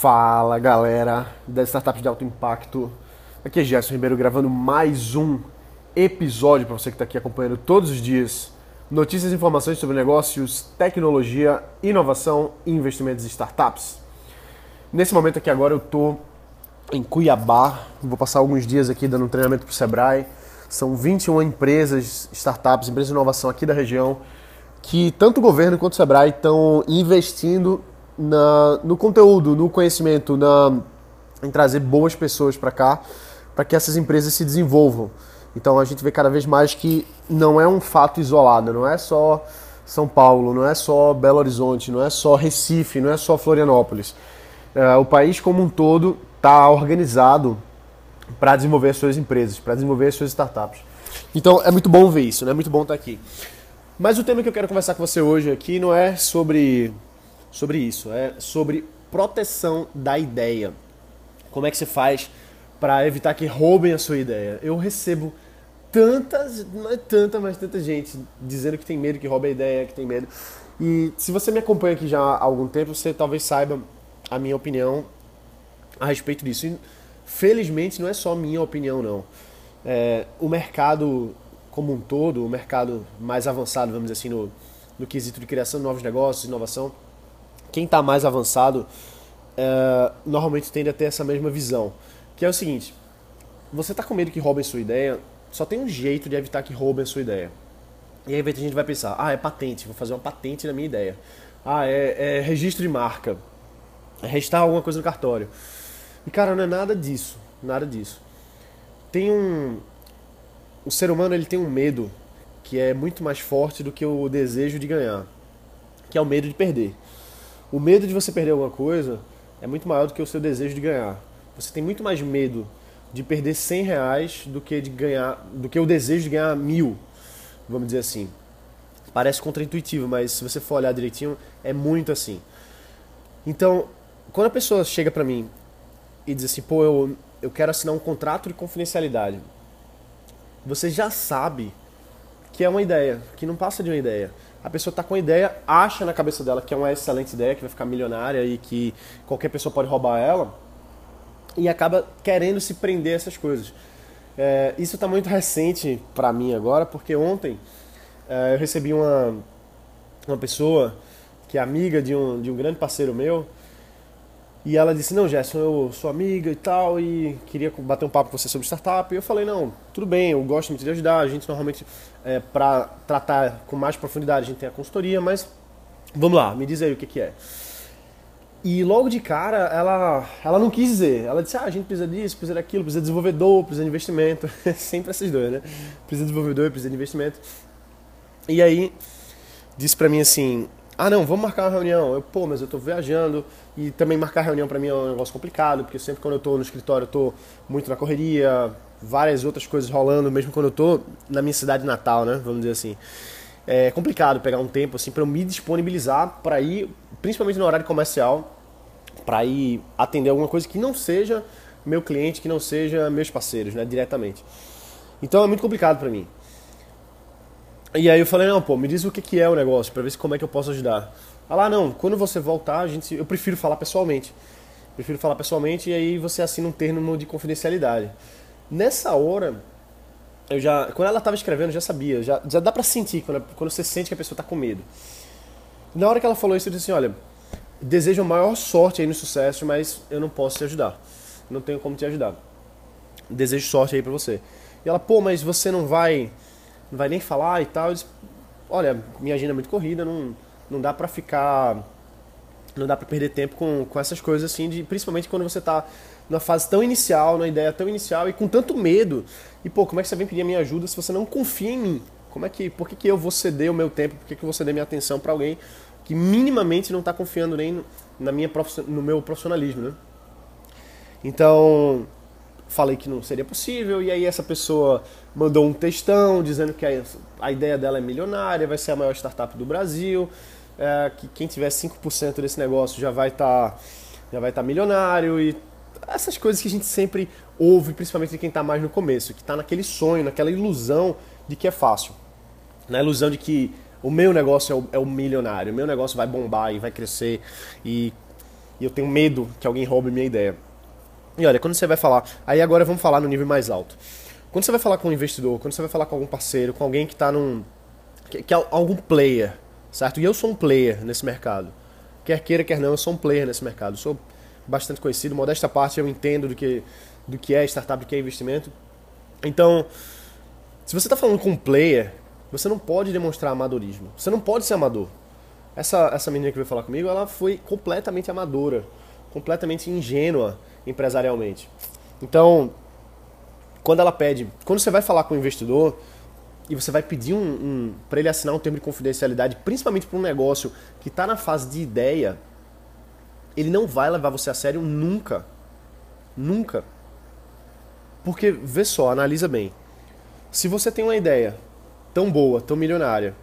Fala galera das startups de alto impacto. Aqui é Gerson Ribeiro gravando mais um episódio para você que está aqui acompanhando todos os dias notícias e informações sobre negócios, tecnologia, inovação e investimentos em startups. Nesse momento aqui agora eu estou em Cuiabá, vou passar alguns dias aqui dando um treinamento para o Sebrae. São 21 empresas, startups, empresas de inovação aqui da região que tanto o governo quanto o Sebrae estão investindo na, no conteúdo, no conhecimento, na, em trazer boas pessoas para cá, para que essas empresas se desenvolvam. Então a gente vê cada vez mais que não é um fato isolado, não é só São Paulo, não é só Belo Horizonte, não é só Recife, não é só Florianópolis. É, o país como um todo está organizado para desenvolver as suas empresas, para desenvolver as suas startups. Então é muito bom ver isso, né? é muito bom estar aqui. Mas o tema que eu quero conversar com você hoje aqui não é sobre, sobre isso, é sobre proteção da ideia. Como é que você faz para evitar que roubem a sua ideia? Eu recebo tantas, não é tanta, mas tanta gente dizendo que tem medo, que rouba a ideia, que tem medo. E se você me acompanha aqui já há algum tempo, você talvez saiba a minha opinião a respeito disso. E, felizmente não é só minha opinião, não. É, o mercado como um todo, o mercado mais avançado, vamos dizer assim, no, no quesito de criação de novos negócios, inovação, quem está mais avançado é, normalmente tende a ter essa mesma visão, que é o seguinte: você está com medo que roubem sua ideia, só tem um jeito de evitar que roubem sua ideia. E aí a gente vai pensar: ah, é patente, vou fazer uma patente na minha ideia. Ah, é, é registro de marca, é registrar alguma coisa no cartório. E cara, não é nada disso, nada disso. Tem um, o ser humano ele tem um medo que é muito mais forte do que o desejo de ganhar, que é o medo de perder. O medo de você perder alguma coisa é muito maior do que o seu desejo de ganhar. Você tem muito mais medo de perder 100 reais do que de ganhar, do que o desejo de ganhar mil, vamos dizer assim. Parece contraintuitivo, mas se você for olhar direitinho, é muito assim. Então, quando a pessoa chega pra mim e diz assim, pô, eu, eu quero assinar um contrato de confidencialidade, você já sabe que é uma ideia, que não passa de uma ideia. A pessoa está com a ideia, acha na cabeça dela que é uma excelente ideia, que vai ficar milionária e que qualquer pessoa pode roubar ela, e acaba querendo se prender a essas coisas. É, isso está muito recente para mim agora, porque ontem é, eu recebi uma, uma pessoa que é amiga de um, de um grande parceiro meu, e ela disse: Não, Gerson, eu sou amiga e tal, e queria bater um papo com você sobre startup. E eu falei: Não, tudo bem, eu gosto muito de ajudar. A gente normalmente, é, para tratar com mais profundidade, a gente tem a consultoria, mas vamos lá, me diz aí o que, que é. E logo de cara, ela, ela não quis dizer. Ela disse: Ah, a gente precisa disso, precisa daquilo, precisa de desenvolvedor, precisa de investimento. Sempre essas duas, né? Precisa de desenvolvedor, precisa de investimento. E aí, disse pra mim assim: ah, não, vamos marcar uma reunião. Eu, pô, mas eu tô viajando e também marcar reunião para mim é um negócio complicado, porque sempre quando eu tô no escritório eu tô muito na correria, várias outras coisas rolando, mesmo quando eu tô na minha cidade natal, né? Vamos dizer assim. É complicado pegar um tempo assim para eu me disponibilizar para ir, principalmente no horário comercial, para ir atender alguma coisa que não seja meu cliente, que não seja meus parceiros, né, diretamente. Então é muito complicado para mim. E aí eu falei, não, pô, me diz o que, que é o negócio, para ver se como é que eu posso ajudar. Ah não, quando você voltar, a gente, eu prefiro falar pessoalmente. Prefiro falar pessoalmente e aí você assina um termo de confidencialidade. Nessa hora, eu já, quando ela estava escrevendo, eu já sabia, já, já dá para sentir quando, quando você sente que a pessoa está com medo. Na hora que ela falou isso, eu disse assim, olha, desejo a maior sorte aí no sucesso, mas eu não posso te ajudar. Não tenho como te ajudar. Desejo sorte aí para você. E ela, pô, mas você não vai não vai nem falar e tal. Olha, minha agenda é muito corrida, não, não dá pra ficar. Não dá pra perder tempo com, com essas coisas assim, de, principalmente quando você tá numa fase tão inicial, numa ideia tão inicial e com tanto medo. E pô, como é que você vem pedir a minha ajuda se você não confia em mim? Como é que, por que, que eu vou ceder o meu tempo? Por que, que eu vou ceder minha atenção para alguém que minimamente não está confiando nem na minha no meu profissionalismo, né? Então, falei que não seria possível, e aí essa pessoa mandou um textão dizendo que a, ideia dela é milionária, vai ser a maior startup do Brasil, é, que quem tiver 5% desse negócio já vai estar tá, já vai tá milionário e essas coisas que a gente sempre ouve, principalmente de quem está mais no começo, que está naquele sonho, naquela ilusão de que é fácil. Na ilusão de que o meu negócio é o, é o milionário, o meu negócio vai bombar e vai crescer e E eu tenho medo que alguém roube minha ideia. E olha, quando você vai falar. Aí agora vamos falar no nível mais alto. Quando você vai falar com um investidor, quando você vai falar com algum parceiro, com alguém que está num. Que, que é algum player, certo? E eu sou um player nesse mercado. Quer queira, quer não, eu sou um player nesse mercado. Eu sou bastante conhecido, modesta parte eu entendo do que, do que é startup, do que é investimento. Então, se você está falando com um player, você não pode demonstrar amadorismo. Você não pode ser amador. Essa, essa menina que veio falar comigo, ela foi completamente amadora, completamente ingênua empresarialmente. Então, quando ela pede, quando você vai falar com o investidor e você vai pedir um, um para ele assinar um termo de confidencialidade, principalmente para um negócio que está na fase de ideia, ele não vai levar você a sério nunca. Nunca. Porque, vê só, analisa bem. Se você tem uma ideia tão boa, tão milionária,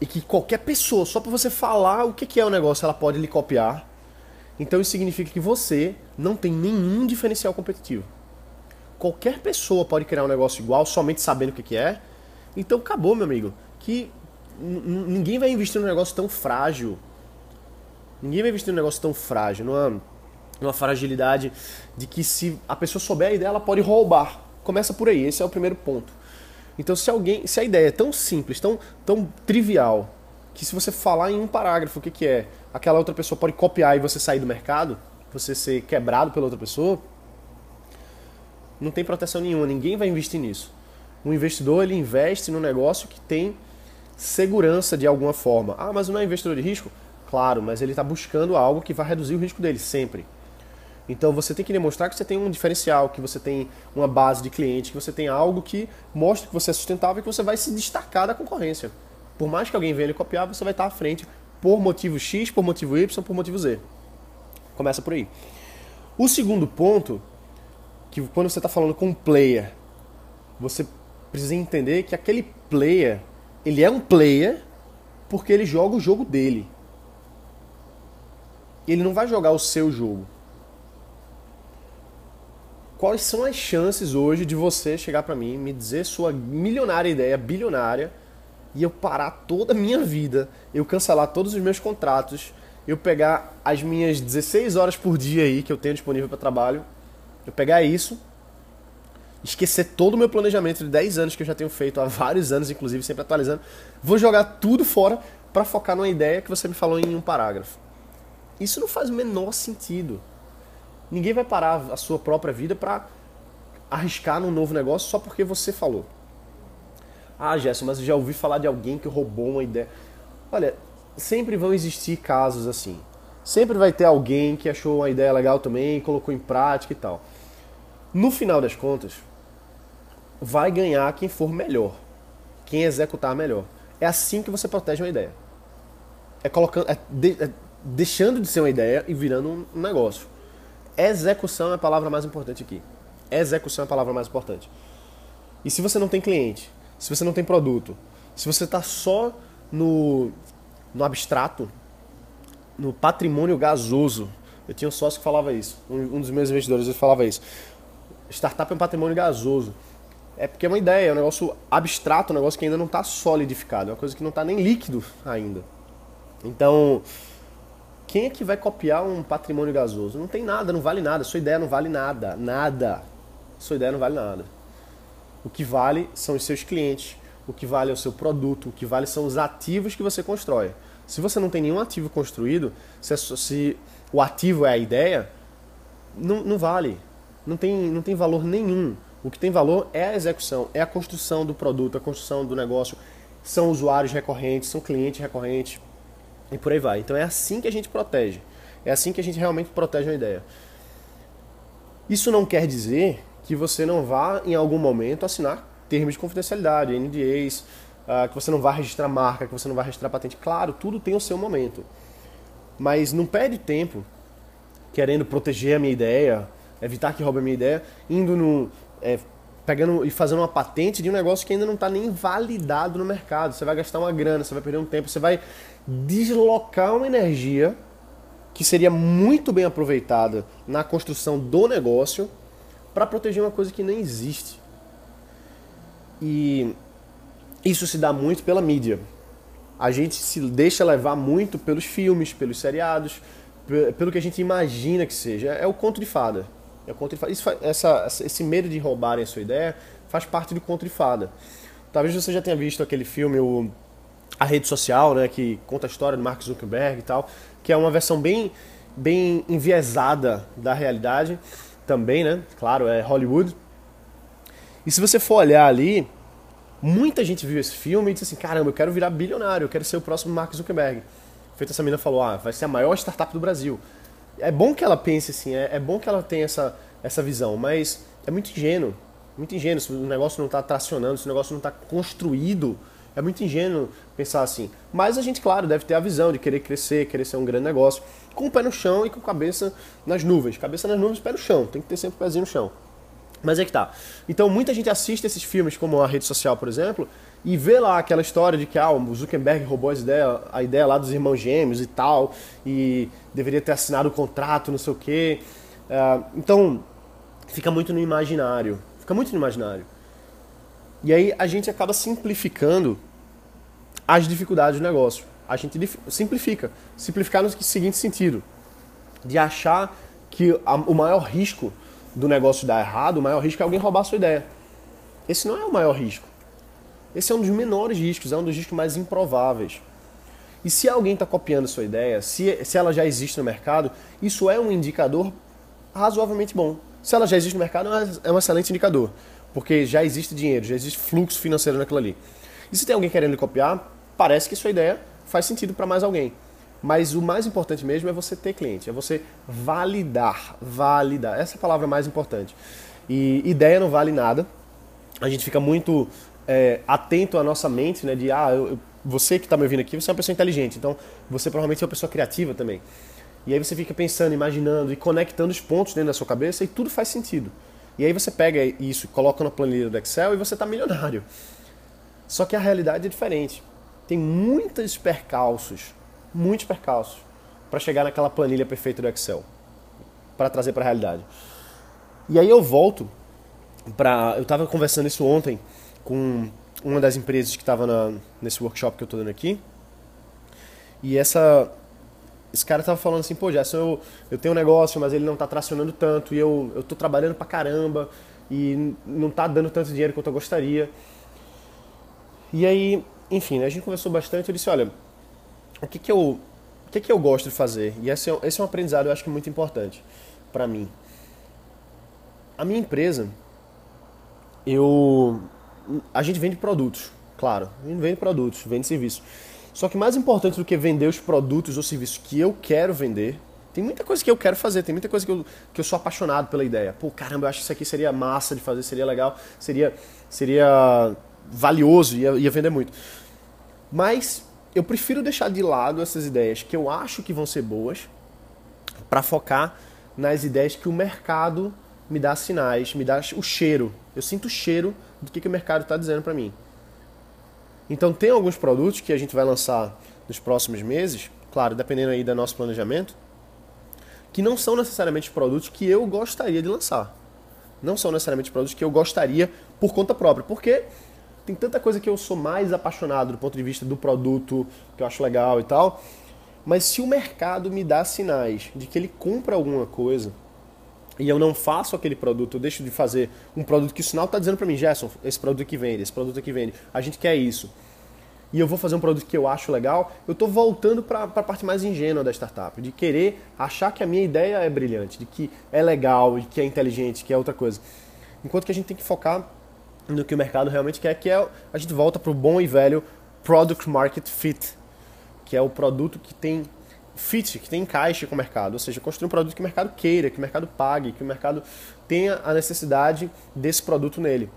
e que qualquer pessoa, só para você falar o que é o negócio, ela pode lhe copiar, então isso significa que você não tem nenhum diferencial competitivo. Qualquer pessoa pode criar um negócio igual somente sabendo o que é. Então acabou, meu amigo. Que ninguém vai investir num negócio tão frágil. Ninguém vai investir num negócio tão frágil, numa, numa fragilidade de que se a pessoa souber a ideia, ela pode roubar. Começa por aí, esse é o primeiro ponto. Então se alguém, se a ideia é tão simples, tão, tão trivial, que se você falar em um parágrafo o que, que é, aquela outra pessoa pode copiar e você sair do mercado, você ser quebrado pela outra pessoa, não tem proteção nenhuma, ninguém vai investir nisso. Um investidor ele investe no negócio que tem segurança de alguma forma. Ah, mas não é investidor de risco? Claro, mas ele está buscando algo que vai reduzir o risco dele sempre. Então você tem que demonstrar que você tem um diferencial, que você tem uma base de cliente, que você tem algo que mostra que você é sustentável e que você vai se destacar da concorrência. Por mais que alguém venha lhe copiar, você vai estar à frente por motivo X, por motivo Y, por motivo Z. Começa por aí. O segundo ponto, que quando você está falando com um player, você precisa entender que aquele player, ele é um player porque ele joga o jogo dele. Ele não vai jogar o seu jogo. Quais são as chances hoje de você chegar para mim, me dizer sua milionária ideia, bilionária, e eu parar toda a minha vida, eu cancelar todos os meus contratos, eu pegar as minhas 16 horas por dia aí que eu tenho disponível para trabalho, eu pegar isso, esquecer todo o meu planejamento de 10 anos que eu já tenho feito há vários anos, inclusive sempre atualizando, vou jogar tudo fora para focar numa ideia que você me falou em um parágrafo. Isso não faz o menor sentido. Ninguém vai parar a sua própria vida para arriscar num novo negócio só porque você falou. Ah, Gerson, mas eu já ouvi falar de alguém que roubou uma ideia. Olha, sempre vão existir casos assim. Sempre vai ter alguém que achou uma ideia legal também, colocou em prática e tal. No final das contas, vai ganhar quem for melhor, quem executar melhor. É assim que você protege uma ideia. É colocando, é, de, é deixando de ser uma ideia e virando um negócio. Execução é a palavra mais importante aqui. Execução é a palavra mais importante. E se você não tem cliente, se você não tem produto, se você está só no, no abstrato, no patrimônio gasoso, eu tinha um sócio que falava isso, um, um dos meus investidores ele falava isso. Startup é um patrimônio gasoso. É porque é uma ideia, é um negócio abstrato, um negócio que ainda não está solidificado, é uma coisa que não está nem líquido ainda. Então, quem é que vai copiar um patrimônio gasoso? Não tem nada, não vale nada, sua ideia não vale nada, nada. Sua ideia não vale nada. O que vale são os seus clientes, o que vale é o seu produto, o que vale são os ativos que você constrói. Se você não tem nenhum ativo construído, se, se o ativo é a ideia, não, não vale. Não tem, não tem valor nenhum. O que tem valor é a execução, é a construção do produto, a construção do negócio. São usuários recorrentes, são clientes recorrentes e por aí vai. Então é assim que a gente protege. É assim que a gente realmente protege uma ideia. Isso não quer dizer que você não vá, em algum momento, assinar termos de confidencialidade, NDAs, ah, que você não vai registrar marca, que você não vai registrar patente. Claro, tudo tem o seu momento. Mas não perde tempo querendo proteger a minha ideia, evitar que roube a minha ideia, indo no. É, pegando e fazendo uma patente de um negócio que ainda não está nem validado no mercado. Você vai gastar uma grana, você vai perder um tempo, você vai deslocar uma energia que seria muito bem aproveitada na construção do negócio para proteger uma coisa que nem existe. E isso se dá muito pela mídia. A gente se deixa levar muito pelos filmes, pelos seriados, pelo que a gente imagina que seja. É o conto de fada. É o conto de fada. Isso, essa, esse medo de roubarem a sua ideia faz parte do conto de fada. Talvez você já tenha visto aquele filme, o, A Rede Social, né, que conta a história do Mark Zuckerberg e tal, que é uma versão bem, bem enviesada da realidade também, né? Claro, é Hollywood. E se você for olhar ali, muita gente viu esse filme e disse assim, caramba, eu quero virar bilionário, eu quero ser o próximo Mark Zuckerberg feito essa menina falou, ah, vai ser a maior startup do Brasil. É bom que ela pense assim, é, é bom que ela tenha essa, essa visão, mas é muito ingênuo, muito ingênuo, se o negócio não está tracionando, se o negócio não está construído, é muito ingênuo pensar assim. Mas a gente, claro, deve ter a visão de querer crescer, querer ser um grande negócio, com o pé no chão e com a cabeça nas nuvens. Cabeça nas nuvens, pé no chão, tem que ter sempre o pezinho no chão. Mas é que tá. Então muita gente assiste esses filmes, como a rede social, por exemplo, e vê lá aquela história de que ah, o Zuckerberg roubou a ideia, a ideia lá dos irmãos gêmeos e tal, e deveria ter assinado o contrato, não sei o quê. Uh, então, fica muito no imaginário. Fica muito no imaginário. E aí a gente acaba simplificando as dificuldades do negócio. A gente simplifica. Simplificar no seguinte sentido: de achar que a, o maior risco do negócio dar errado, o maior risco é alguém roubar a sua ideia. Esse não é o maior risco. Esse é um dos menores riscos, é um dos riscos mais improváveis. E se alguém está copiando a sua ideia, se, se ela já existe no mercado, isso é um indicador razoavelmente bom. Se ela já existe no mercado, é um excelente indicador, porque já existe dinheiro, já existe fluxo financeiro naquilo ali. E se tem alguém querendo copiar, parece que sua ideia faz sentido para mais alguém. Mas o mais importante mesmo é você ter cliente, é você validar, validar. Essa é a palavra mais importante. E ideia não vale nada. A gente fica muito é, atento à nossa mente, né? De, ah, eu, você que está me ouvindo aqui, você é uma pessoa inteligente, então você provavelmente é uma pessoa criativa também. E aí você fica pensando, imaginando e conectando os pontos dentro da sua cabeça e tudo faz sentido. E aí você pega isso, coloca na planilha do Excel e você está milionário. Só que a realidade é diferente. Tem muitos percalços, muitos percalços para chegar naquela planilha perfeita do Excel, para trazer para a realidade. E aí eu volto para, eu estava conversando isso ontem com uma das empresas que estava nesse workshop que eu estou dando aqui. E essa esse cara estava falando assim, pô, Gerson, eu, eu tenho um negócio, mas ele não está tracionando tanto, e eu, eu tô trabalhando pra caramba, e não está dando tanto dinheiro quanto eu gostaria. E aí, enfim, né, a gente conversou bastante, eu disse, olha, o que que eu, o que que eu gosto de fazer? E esse é, esse é um aprendizado, eu acho que muito importante para mim. A minha empresa, eu a gente vende produtos, claro. A gente vende produtos, vende serviços. Só que mais importante do que vender os produtos ou serviços que eu quero vender, tem muita coisa que eu quero fazer, tem muita coisa que eu, que eu sou apaixonado pela ideia. Pô, caramba, eu acho que isso aqui seria massa de fazer, seria legal, seria, seria valioso, ia, ia vender muito. Mas eu prefiro deixar de lado essas ideias que eu acho que vão ser boas para focar nas ideias que o mercado me dá sinais, me dá o cheiro. Eu sinto o cheiro do que, que o mercado está dizendo para mim. Então tem alguns produtos que a gente vai lançar nos próximos meses, claro, dependendo aí do nosso planejamento, que não são necessariamente produtos que eu gostaria de lançar. Não são necessariamente produtos que eu gostaria por conta própria, porque tem tanta coisa que eu sou mais apaixonado do ponto de vista do produto, que eu acho legal e tal. Mas se o mercado me dá sinais de que ele compra alguma coisa, e eu não faço aquele produto, eu deixo de fazer um produto que o sinal está dizendo para mim, Gerson, esse produto aqui vende, esse produto aqui vende, a gente quer isso. E eu vou fazer um produto que eu acho legal, eu estou voltando para a parte mais ingênua da startup, de querer achar que a minha ideia é brilhante, de que é legal, de que é inteligente, que é outra coisa. Enquanto que a gente tem que focar no que o mercado realmente quer, que é a gente volta para o bom e velho Product Market Fit, que é o produto que tem fit, que tem encaixe com o mercado, ou seja, construir um produto que o mercado queira, que o mercado pague, que o mercado tenha a necessidade desse produto nele.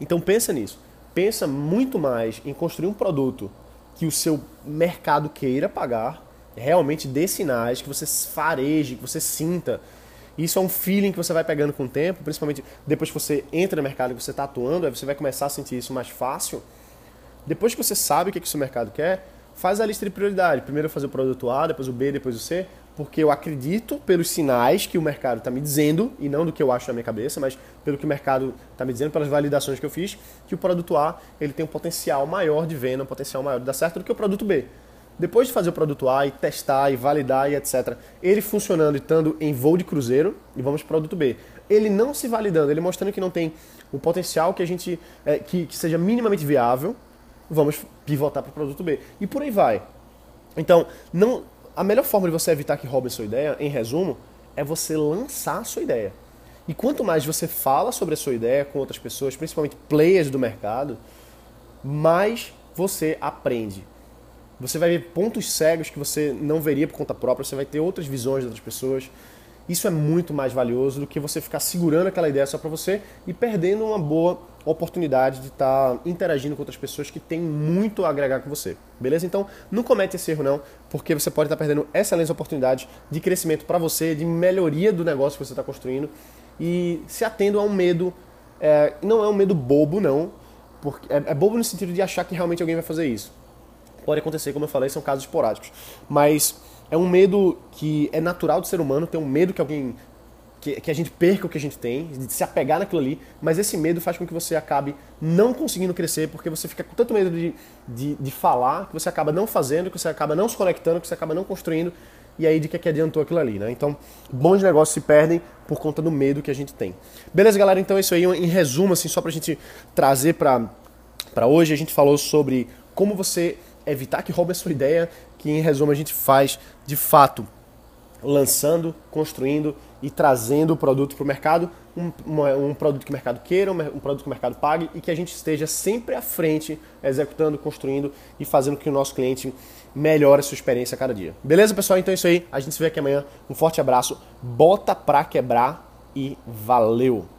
Então pensa nisso. Pensa muito mais em construir um produto que o seu mercado queira pagar, realmente dê sinais, que você fareje, que você sinta. Isso é um feeling que você vai pegando com o tempo, principalmente depois que você entra no mercado e você está atuando, aí você vai começar a sentir isso mais fácil. Depois que você sabe o que, que o seu mercado quer, faz a lista de prioridade. Primeiro fazer o produto A, depois o B, depois o C, porque eu acredito pelos sinais que o mercado está me dizendo, e não do que eu acho na minha cabeça, mas pelo que o mercado está me dizendo, pelas validações que eu fiz, que o produto A ele tem um potencial maior de venda, um potencial maior de dar certo do que o produto B. depois de fazer o produto A e testar e validar e etc., ele funcionando e estando em voo de cruzeiro, e vamos para o produto B. Ele não se validando, ele mostrando que não tem o potencial que a gente é, que, que seja minimamente viável, vamos pivotar para o produto B. E por aí vai. Então, não, a melhor forma de você evitar que roubem sua ideia, em resumo, é você lançar a sua ideia. E quanto mais você fala sobre a sua ideia com outras pessoas, principalmente players do mercado, mais você aprende. Você vai ver pontos cegos que você não veria por conta própria, você vai ter outras visões de outras pessoas. Isso é muito mais valioso do que você ficar segurando aquela ideia só para você e perdendo uma boa oportunidade de estar tá interagindo com outras pessoas que têm muito a agregar com você. Beleza? Então, não comete esse erro não, porque você pode estar tá perdendo excelentes oportunidades de crescimento para você, de melhoria do negócio que você está construindo e se atendo a um medo, é, não é um medo bobo não, porque é, é bobo no sentido de achar que realmente alguém vai fazer isso. Pode acontecer, como eu falei, são casos esporádicos, mas é um medo que é natural do ser humano, ter um medo que alguém. Que, que, a gente perca o que a gente tem, de se apegar naquilo ali, mas esse medo faz com que você acabe não conseguindo crescer, porque você fica com tanto medo de, de, de falar, que você acaba não fazendo, que você acaba não se conectando, que você acaba não construindo, e aí de que, que adiantou aquilo ali, né? Então, bons negócios se perdem por conta do medo que a gente tem. Beleza, galera? Então é isso aí, em resumo, assim, só pra gente trazer pra, pra hoje, a gente falou sobre como você evitar que roube a sua ideia, que em resumo a gente faz de fato lançando, construindo e trazendo o produto para o mercado, um, um, produto que o mercado queira, um, produto que o mercado pague e que a gente esteja sempre à frente, executando, construindo e fazendo que o nosso cliente melhore a sua experiência a cada dia. Beleza, pessoal? Então é isso aí. A gente se vê aqui amanhã. Um forte abraço. Bota pra quebrar e valeu!